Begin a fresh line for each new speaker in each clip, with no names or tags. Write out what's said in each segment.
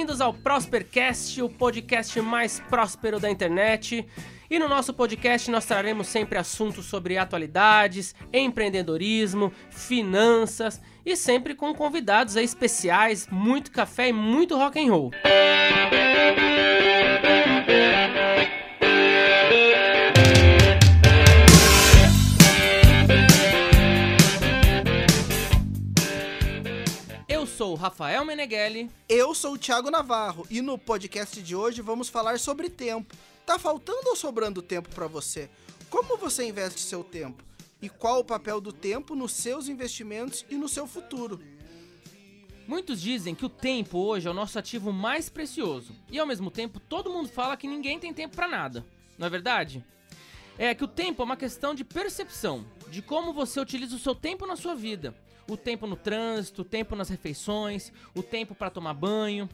bem-vindos ao Prospercast, o podcast mais próspero da internet. E no nosso podcast nós traremos sempre assuntos sobre atualidades, empreendedorismo, finanças e sempre com convidados especiais, muito café e muito rock and roll. Eu sou o Rafael Meneghelli.
Eu sou o Thiago Navarro e no podcast de hoje vamos falar sobre tempo. Tá faltando ou sobrando tempo para você? Como você investe seu tempo? E qual o papel do tempo nos seus investimentos e no seu futuro?
Muitos dizem que o tempo hoje é o nosso ativo mais precioso. E ao mesmo tempo, todo mundo fala que ninguém tem tempo para nada. Não é verdade? É que o tempo é uma questão de percepção, de como você utiliza o seu tempo na sua vida. O tempo no trânsito, o tempo nas refeições, o tempo para tomar banho.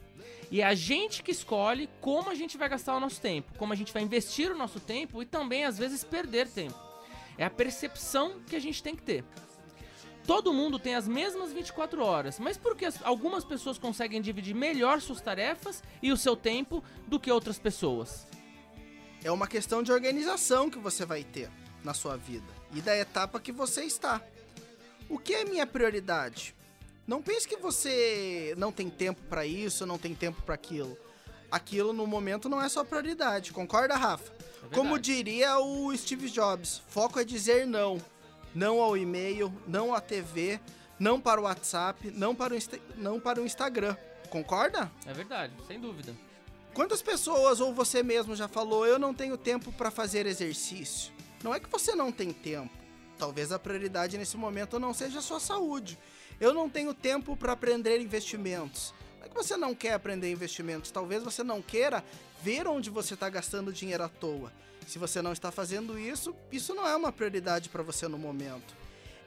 E é a gente que escolhe como a gente vai gastar o nosso tempo, como a gente vai investir o nosso tempo e também às vezes perder tempo. É a percepção que a gente tem que ter. Todo mundo tem as mesmas 24 horas, mas por que as- algumas pessoas conseguem dividir melhor suas tarefas e o seu tempo do que outras pessoas?
É uma questão de organização que você vai ter na sua vida e da etapa que você está. O que é minha prioridade? Não pense que você não tem tempo para isso, não tem tempo para aquilo. Aquilo no momento não é sua prioridade, concorda, Rafa?
É
Como diria o Steve Jobs, foco é dizer não. Não ao e-mail, não à TV, não para o WhatsApp, não para o, Insta- não para o Instagram. Concorda?
É verdade, sem dúvida.
Quantas pessoas ou você mesmo já falou, eu não tenho tempo para fazer exercício? Não é que você não tem tempo. Talvez a prioridade nesse momento não seja a sua saúde. Eu não tenho tempo para aprender investimentos. Não é que você não quer aprender investimentos. Talvez você não queira ver onde você está gastando dinheiro à toa. Se você não está fazendo isso, isso não é uma prioridade para você no momento.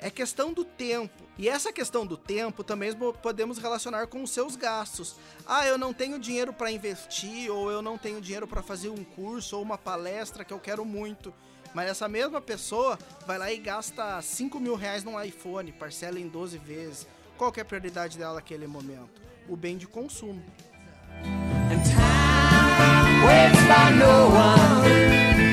É questão do tempo. E essa questão do tempo também mo- podemos relacionar com os seus gastos. Ah, eu não tenho dinheiro para investir, ou eu não tenho dinheiro para fazer um curso ou uma palestra que eu quero muito. Mas essa mesma pessoa vai lá e gasta 5 mil reais num iPhone, parcela em 12 vezes. Qual é a prioridade dela naquele momento? O bem de consumo.
And time waits by no one,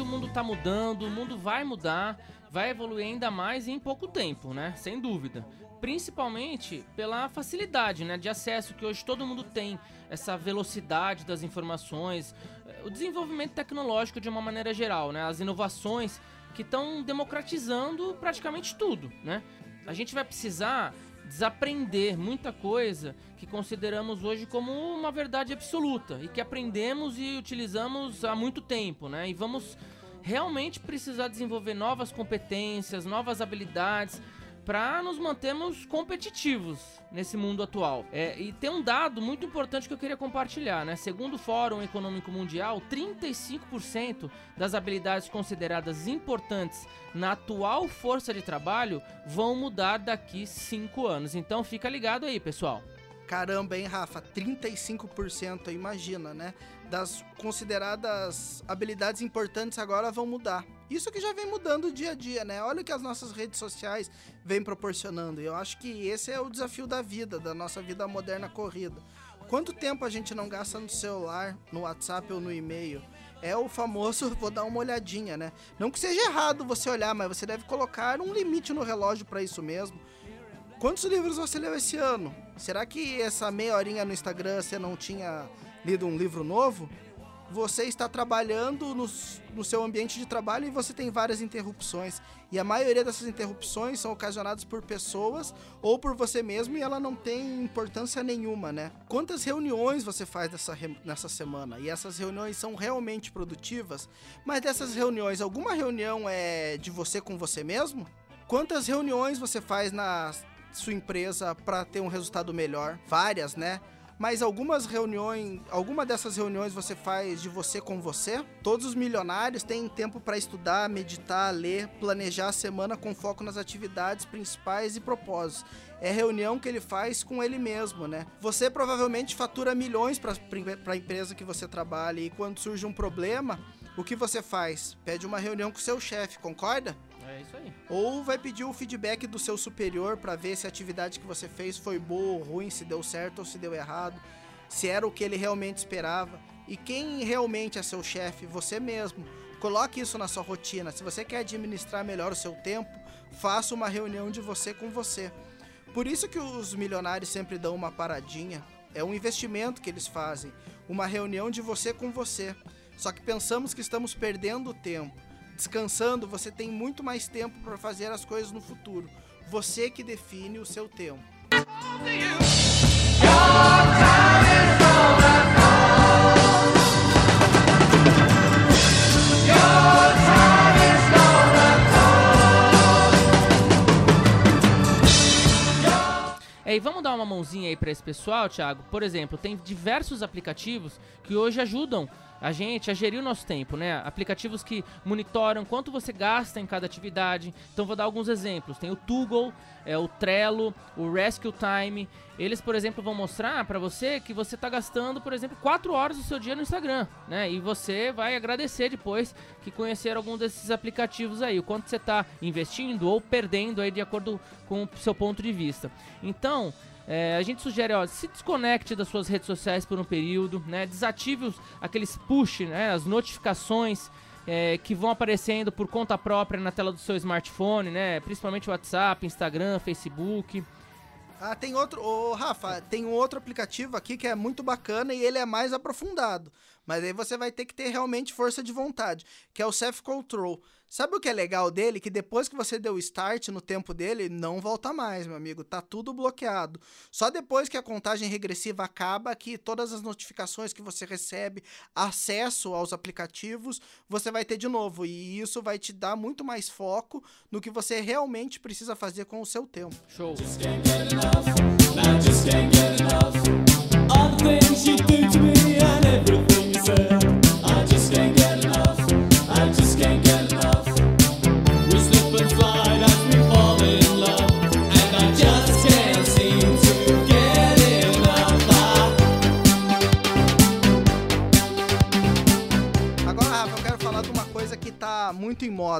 que o mundo tá mudando, o mundo vai mudar, vai evoluir ainda mais em pouco tempo, né? Sem dúvida. Principalmente pela facilidade, né, de acesso que hoje todo mundo tem, essa velocidade das informações, eh, o desenvolvimento tecnológico de uma maneira geral, né? As inovações que estão democratizando praticamente tudo, né? A gente vai precisar desaprender muita coisa que consideramos hoje como uma verdade absoluta e que aprendemos e utilizamos há muito tempo, né? E vamos realmente precisar desenvolver novas competências, novas habilidades para nos mantermos competitivos nesse mundo atual. É, e tem um dado muito importante que eu queria compartilhar, né? Segundo o Fórum Econômico Mundial, 35% das habilidades consideradas importantes na atual força de trabalho vão mudar daqui 5 anos. Então fica ligado aí, pessoal.
Caramba, hein, Rafa? 35%, imagina, né? Das consideradas habilidades importantes agora vão mudar. Isso que já vem mudando dia a dia, né? Olha o que as nossas redes sociais vêm proporcionando. E eu acho que esse é o desafio da vida, da nossa vida moderna corrida. Quanto tempo a gente não gasta no celular, no WhatsApp ou no e-mail? É o famoso vou dar uma olhadinha, né? Não que seja errado você olhar, mas você deve colocar um limite no relógio para isso mesmo. Quantos livros você leu esse ano? Será que essa meia horinha no Instagram você não tinha lido um livro novo? Você está trabalhando no, no seu ambiente de trabalho e você tem várias interrupções. E a maioria dessas interrupções são ocasionadas por pessoas ou por você mesmo e ela não tem importância nenhuma, né? Quantas reuniões você faz nessa, nessa semana? E essas reuniões são realmente produtivas? Mas dessas reuniões, alguma reunião é de você com você mesmo? Quantas reuniões você faz na sua empresa para ter um resultado melhor? Várias, né? Mas algumas reuniões, alguma dessas reuniões você faz de você com você? Todos os milionários têm tempo para estudar, meditar, ler, planejar a semana com foco nas atividades principais e propósitos. É reunião que ele faz com ele mesmo, né? Você provavelmente fatura milhões para a empresa que você trabalha e quando surge um problema, o que você faz? Pede uma reunião com seu chefe, concorda?
É isso aí.
Ou vai pedir o feedback do seu superior para ver se a atividade que você fez foi boa ou ruim, se deu certo ou se deu errado, se era o que ele realmente esperava. E quem realmente é seu chefe? Você mesmo. Coloque isso na sua rotina. Se você quer administrar melhor o seu tempo, faça uma reunião de você com você. Por isso que os milionários sempre dão uma paradinha. É um investimento que eles fazem, uma reunião de você com você. Só que pensamos que estamos perdendo tempo. Descansando, você tem muito mais tempo para fazer as coisas no futuro. Você que define o seu tempo.
E vamos dar uma mãozinha aí pra esse pessoal, Thiago. Por exemplo, tem diversos aplicativos que hoje ajudam a gente a gerir o nosso tempo, né? Aplicativos que monitoram quanto você gasta em cada atividade. Então vou dar alguns exemplos. Tem o Toggle, é o Trello, o Rescue Time. Eles, por exemplo, vão mostrar para você que você tá gastando, por exemplo, 4 horas do seu dia no Instagram, né? E você vai agradecer depois que conhecer algum desses aplicativos aí, o quanto você tá investindo ou perdendo aí de acordo com o seu ponto de vista. Então, é, a gente sugere, ó, se desconecte das suas redes sociais por um período, né? Desative os, aqueles push, né? As notificações é, que vão aparecendo por conta própria na tela do seu smartphone, né? Principalmente WhatsApp, Instagram, Facebook.
Ah, tem outro. Ô, Rafa, tem um outro aplicativo aqui que é muito bacana e ele é mais aprofundado. Mas aí você vai ter que ter realmente força de vontade, que é o Self Control. Sabe o que é legal dele? Que depois que você deu start no tempo dele, não volta mais, meu amigo. Tá tudo bloqueado. Só depois que a contagem regressiva acaba, que todas as notificações que você recebe, acesso aos aplicativos, você vai ter de novo. E isso vai te dar muito mais foco no que você realmente precisa fazer com o seu tempo.
Show.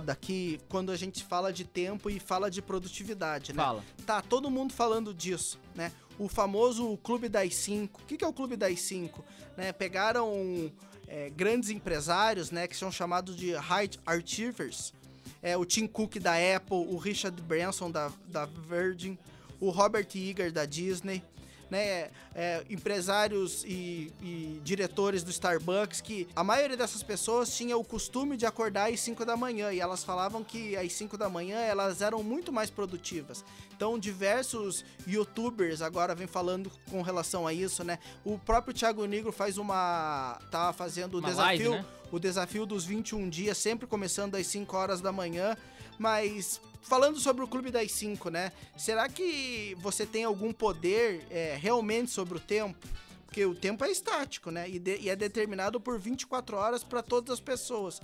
Moda aqui quando a gente fala de tempo e fala de produtividade, né?
Fala.
Tá todo mundo falando disso, né? O famoso Clube das Cinco. O que, que é o Clube das Cinco? Né? Pegaram é, grandes empresários, né? Que são chamados de High Achievers. É, o Tim Cook da Apple, o Richard Branson da, da Virgin, o Robert Iger da Disney, né? É, empresários e, e diretores do Starbucks que a maioria dessas pessoas tinha o costume de acordar às 5 da manhã e elas falavam que às 5 da manhã elas eram muito mais produtivas. Então, diversos youtubers agora vem falando com relação a isso, né? O próprio Thiago Negro faz uma. tá fazendo o desafio.
live, né?
O desafio dos 21 dias, sempre começando às 5 horas da manhã. Mas falando sobre o Clube das 5, né? Será que você tem algum poder é, realmente sobre o tempo? Porque o tempo é estático, né? E, de- e é determinado por 24 horas para todas as pessoas.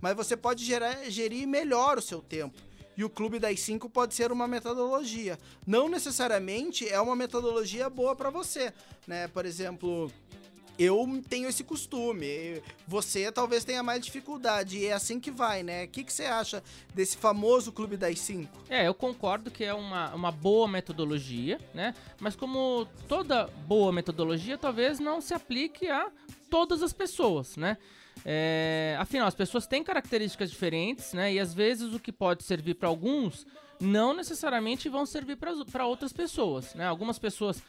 Mas você pode gerar- gerir melhor o seu tempo. E o Clube das 5 pode ser uma metodologia. Não necessariamente é uma metodologia boa para você, né? Por exemplo, eu tenho esse costume. Você talvez tenha mais dificuldade. E é assim que vai, né? O que, que você acha desse famoso Clube das 5?
É, eu concordo que é uma, uma boa metodologia, né? Mas como toda boa metodologia, talvez não se aplique a todas as pessoas, né? É, afinal, as pessoas têm características diferentes, né? E às vezes o que pode servir para alguns não necessariamente vão servir para outras pessoas, né? Algumas pessoas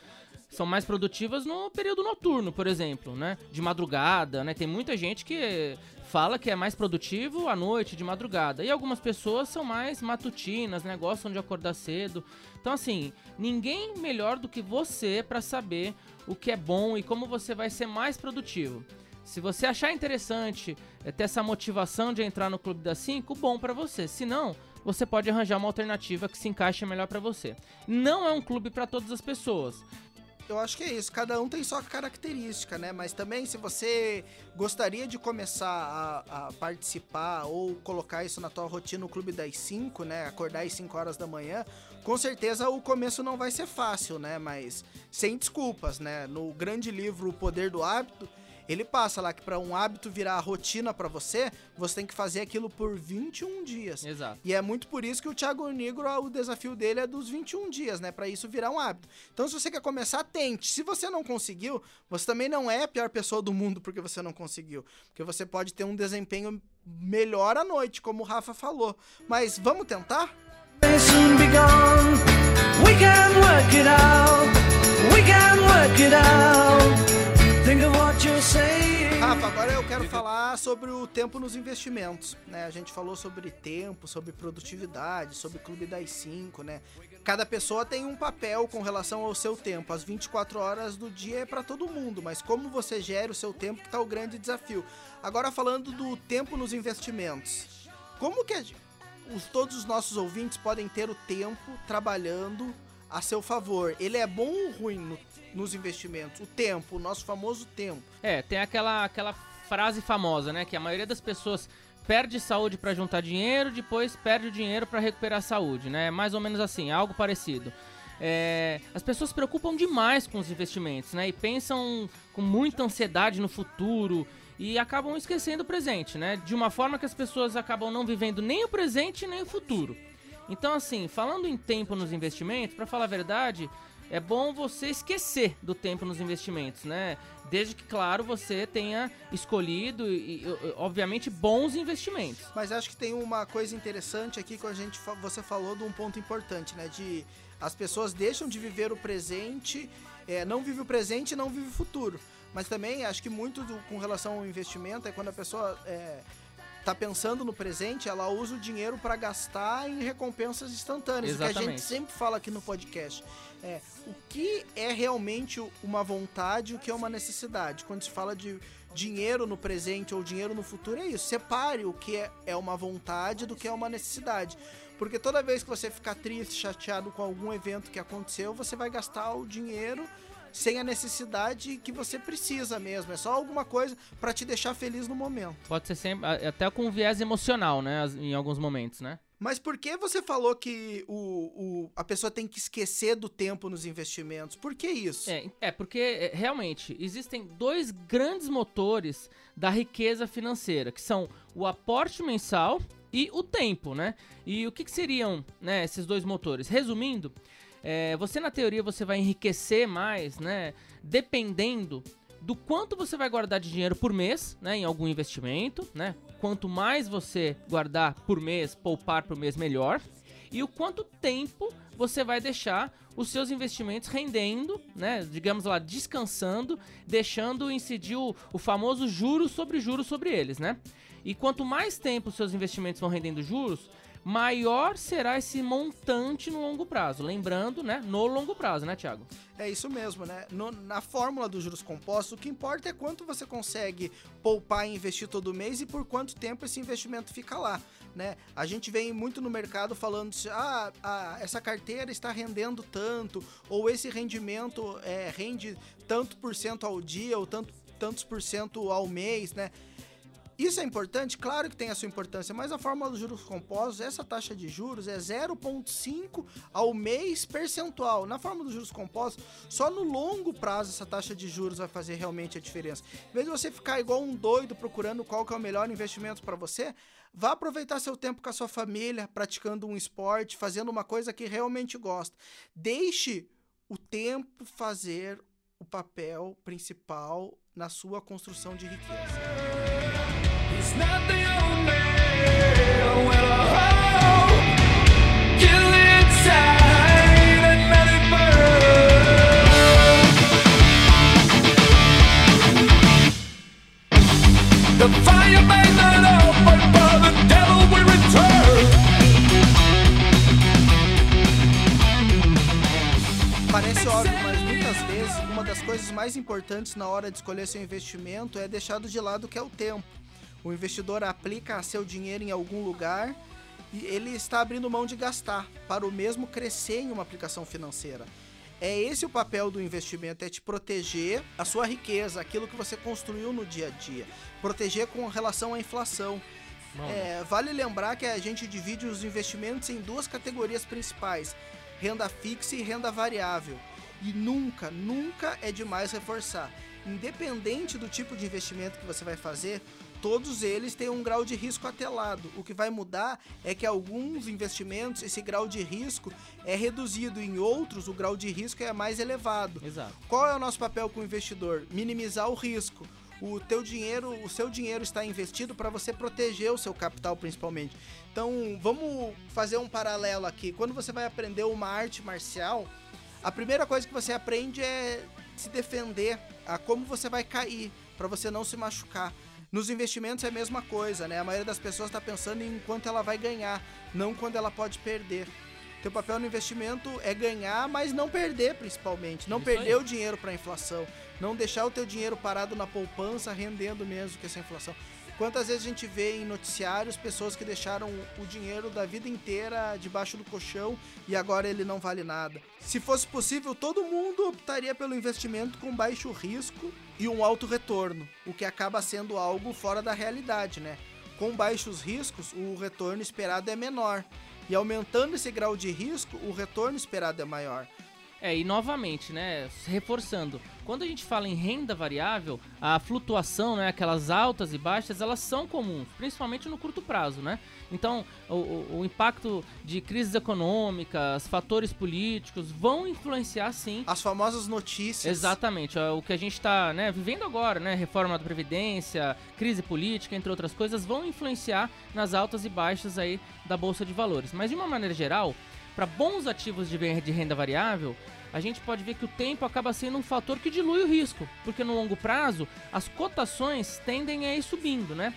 são mais produtivas no período noturno, por exemplo, né? De madrugada, né? Tem muita gente que fala que é mais produtivo à noite, de madrugada. E algumas pessoas são mais matutinas, né? Gostam de acordar cedo. Então, assim, ninguém melhor do que você para saber o que é bom e como você vai ser mais produtivo. Se você achar interessante é, ter essa motivação de entrar no Clube das 5, bom pra você. Se não, você pode arranjar uma alternativa que se encaixe melhor pra você. Não é um clube pra todas as pessoas.
Eu acho que é isso, cada um tem sua característica, né? Mas também, se você gostaria de começar a, a participar ou colocar isso na tua rotina no Clube das 5, né? Acordar às 5 horas da manhã, com certeza o começo não vai ser fácil, né? Mas sem desculpas, né? No grande livro O Poder do Hábito, ele passa lá que para um hábito virar rotina para você, você tem que fazer aquilo por 21 dias.
Exato.
E é muito por isso que o Thiago Negro, o desafio dele é dos 21 dias, né? Pra isso virar um hábito. Então, se você quer começar, tente. Se você não conseguiu, você também não é a pior pessoa do mundo porque você não conseguiu. Porque você pode ter um desempenho melhor à noite, como o Rafa falou. Mas vamos tentar?
We can work it out. We can work it out.
Rafa, agora eu quero falar sobre o tempo nos investimentos, né? A gente falou sobre tempo, sobre produtividade, sobre Clube das 5, né? Cada pessoa tem um papel com relação ao seu tempo. As 24 horas do dia é para todo mundo, mas como você gera o seu tempo que tá o grande desafio. Agora falando do tempo nos investimentos. Como que os, todos os nossos ouvintes podem ter o tempo trabalhando a seu favor? Ele é bom ou ruim no- nos investimentos? O tempo, o nosso famoso tempo.
É, tem aquela, aquela frase famosa, né? Que a maioria das pessoas perde saúde pra juntar dinheiro, depois perde o dinheiro pra recuperar a saúde, né? Mais ou menos assim, algo parecido. É, as pessoas se preocupam demais com os investimentos, né? E pensam com muita ansiedade no futuro e acabam esquecendo o presente, né? De uma forma que as pessoas acabam não vivendo nem o presente nem o futuro. Então, assim, falando em tempo nos investimentos, pra falar a verdade, é bom você esquecer do tempo nos investimentos, né? Desde que, claro, você tenha escolhido e, obviamente, bons investimentos.
Mas acho que tem uma coisa interessante aqui que a gente você falou de um ponto importante, né? De as pessoas deixam de viver o presente, é, não vive o presente e não vive o futuro. Mas também acho que muito do- com relação ao investimento é quando a pessoa é, tá pensando no presente, ela usa o dinheiro para gastar em recompensas instantâneas. O que a gente
Exatamente.
sempre fala aqui no podcast. É, o que é realmente uma vontade e o que é uma necessidade? Quando se fala de dinheiro no presente ou dinheiro no futuro, é isso. Separe o que é, é uma vontade do que é uma necessidade. Porque toda vez que você ficar triste, chateado com algum evento que aconteceu, você vai gastar o dinheiro sem a necessidade que você precisa mesmo. É só alguma coisa para te deixar feliz no momento.
Pode ser sempre, até com um viés emocional, né? Em alguns momentos, né?
Mas por que você falou que o, o- a pessoa tem que esquecer do tempo nos investimentos? Por que isso?
É, é porque é, realmente existem dois grandes motores da riqueza financeira, que são o aporte mensal e o tempo, né? E o que, que seriam né, esses dois motores? Resumindo, é, você na teoria você vai enriquecer mais, né? Dependendo do quanto você vai guardar de dinheiro por mês, né, em algum investimento, né? Quanto mais você guardar por mês, poupar por mês, melhor. E o quanto tempo você vai deixar os seus investimentos rendendo, né? Digamos lá, descansando, deixando incidir o, o famoso juros sobre juros sobre eles, né? E quanto mais tempo os seus investimentos vão rendendo juros, maior será esse montante no longo prazo. Lembrando, né? No longo prazo, né, Thiago?
É isso mesmo, né? No- na fórmula dos juros compostos, o que importa é quanto você consegue poupar e investir todo mês e por quanto tempo esse investimento fica lá, né? A gente vem muito no mercado falando se ah, ah, essa carteira está rendendo tanto, ou esse rendimento é, rende tanto por cento ao dia, ou tanto, tantos por cento ao mês, né? Isso é importante? Claro que tem a sua importância, mas a fórmula dos juros compostos, essa taxa de juros é 0,5 ao mês percentual. Na fórmula dos juros compostos, só no longo prazo essa taxa de juros vai fazer realmente a diferença. Em vez de você ficar igual um doido procurando qual que é o melhor investimento para você, vá aproveitar seu tempo com a sua família, praticando um esporte, fazendo uma coisa que realmente gosta. Deixe o tempo fazer o papel principal na sua construção de riqueza. Parece óbvio, mas muitas vezes uma das coisas mais importantes na hora de escolher seu investimento é deixado de lado que é o tempo. O investidor aplica seu dinheiro em algum lugar e ele está abrindo mão de gastar para o mesmo crescer em uma aplicação financeira. É esse o papel do investimento, é te proteger a sua riqueza, aquilo que você construiu no dia a dia. Proteger com relação à inflação. É, vale lembrar que a gente divide os investimentos em duas categorias principais: renda fixa e renda variável. E nunca, nunca é demais reforçar. Independente do tipo de investimento que você vai fazer, todos eles têm um grau de risco atelado. O que vai mudar é que alguns investimentos esse grau de risco é reduzido, em outros o grau de risco é mais elevado.
Exato.
Qual é o nosso papel com o investidor? Minimizar o risco. O teu dinheiro, o seu dinheiro está investido para você proteger o seu capital principalmente. Então, vamos fazer um paralelo aqui. Quando você vai aprender uma arte marcial, a primeira coisa que você aprende é se defender, a como você vai cair, para você não se machucar. Nos investimentos é a mesma coisa, né? A maioria das pessoas está pensando em quanto ela vai ganhar, não quando ela pode perder. Teu papel no investimento é ganhar, mas não perder, principalmente. Não
Isso
perder
aí.
o dinheiro para a inflação. Não deixar o teu dinheiro parado na poupança, rendendo mesmo que essa inflação. Quantas vezes a gente vê em noticiários pessoas que deixaram o dinheiro da vida inteira debaixo do colchão e agora ele não vale nada? Se fosse possível, todo mundo optaria pelo investimento com baixo risco e um alto retorno, o que acaba sendo algo fora da realidade, né? Com baixos riscos, o retorno esperado é menor. E aumentando esse grau de risco, o retorno esperado é maior.
É, e novamente, né, reforçando, quando a gente fala em renda variável, a flutuação, né, aquelas altas e baixas, elas são comuns, principalmente no curto prazo, né? Então, o, o- o impacto de crises econômicas, fatores políticos vão influenciar sim
As famosas notícias.
Exatamente, ó, o que a gente está vivendo agora, né, reforma da Previdência, crise política, entre outras coisas, vão influenciar nas altas e baixas aí da Bolsa de Valores. Mas de uma maneira geral, para bons ativos de renda variável, a gente pode ver que o tempo acaba sendo um fator que dilui o risco, porque no longo prazo as cotações tendem a ir subindo, né?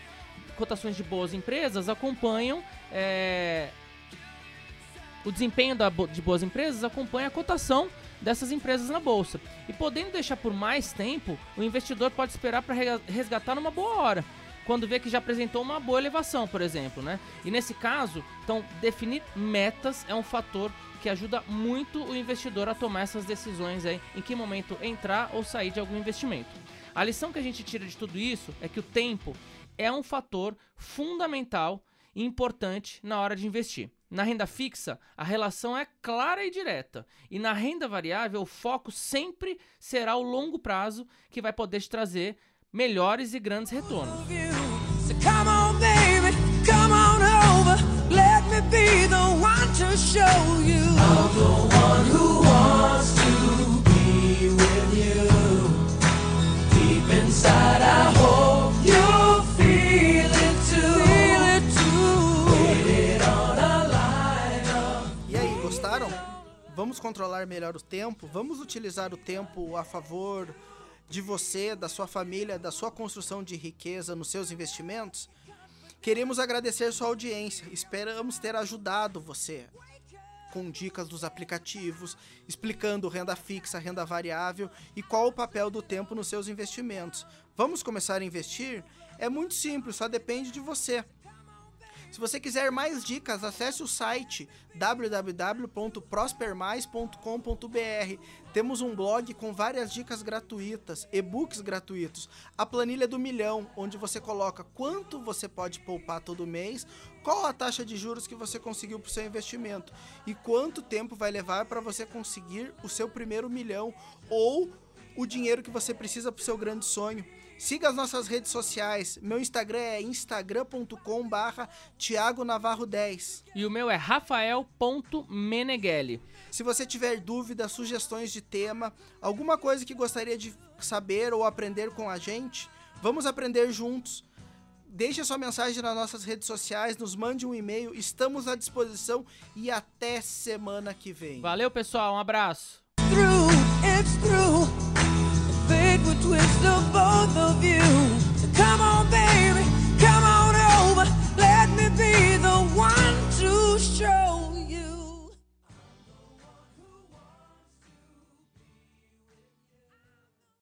Cotações de boas empresas acompanham é, o desempenho de boas empresas acompanha a cotação dessas empresas na bolsa. E podendo deixar por mais tempo, o investidor pode esperar para resgatar numa boa hora, quando vê que já apresentou uma boa elevação, por exemplo, né? E nesse caso, então definir metas é um fator que ajuda muito o investidor a tomar essas decisões aí, em que momento entrar ou sair de algum investimento. A lição que a gente tira de tudo isso é que o tempo é um fator fundamental e importante na hora de investir. Na renda fixa, a relação é clara e direta. E na renda variável, o foco sempre será o longo prazo, que vai poder te trazer melhores e grandes retornos.
E aí, gostaram? Vamos controlar melhor o tempo? Vamos utilizar o tempo a favor de você, da sua família, da sua construção de riqueza nos seus investimentos? Queremos agradecer sua audiência. Esperamos ter ajudado você com dicas dos aplicativos, explicando renda fixa, renda variável e qual o papel do tempo nos seus investimentos. Vamos começar a investir? É muito simples, só depende de você. Se você quiser mais dicas, acesse o site www.prospermais.com.br. Temos um blog com várias dicas gratuitas, e-books gratuitos, a planilha do milhão, onde você coloca quanto você pode poupar todo mês, qual a taxa de juros que você conseguiu para o seu investimento e quanto tempo vai levar para você conseguir o seu primeiro milhão ou o dinheiro que você precisa para o seu grande sonho. Siga as nossas redes sociais. Meu Instagram é instagram.com barra Thiago Navarro 10.
E o meu é rafael.meneghelli.
Se você tiver dúvidas, sugestões de tema, alguma coisa que gostaria de saber ou aprender com a gente, vamos aprender juntos. Deixe a sua mensagem nas nossas redes sociais, nos mande um e-mail, estamos à disposição e até semana que vem.
Valeu, pessoal. Um abraço.
through, twist of both of you.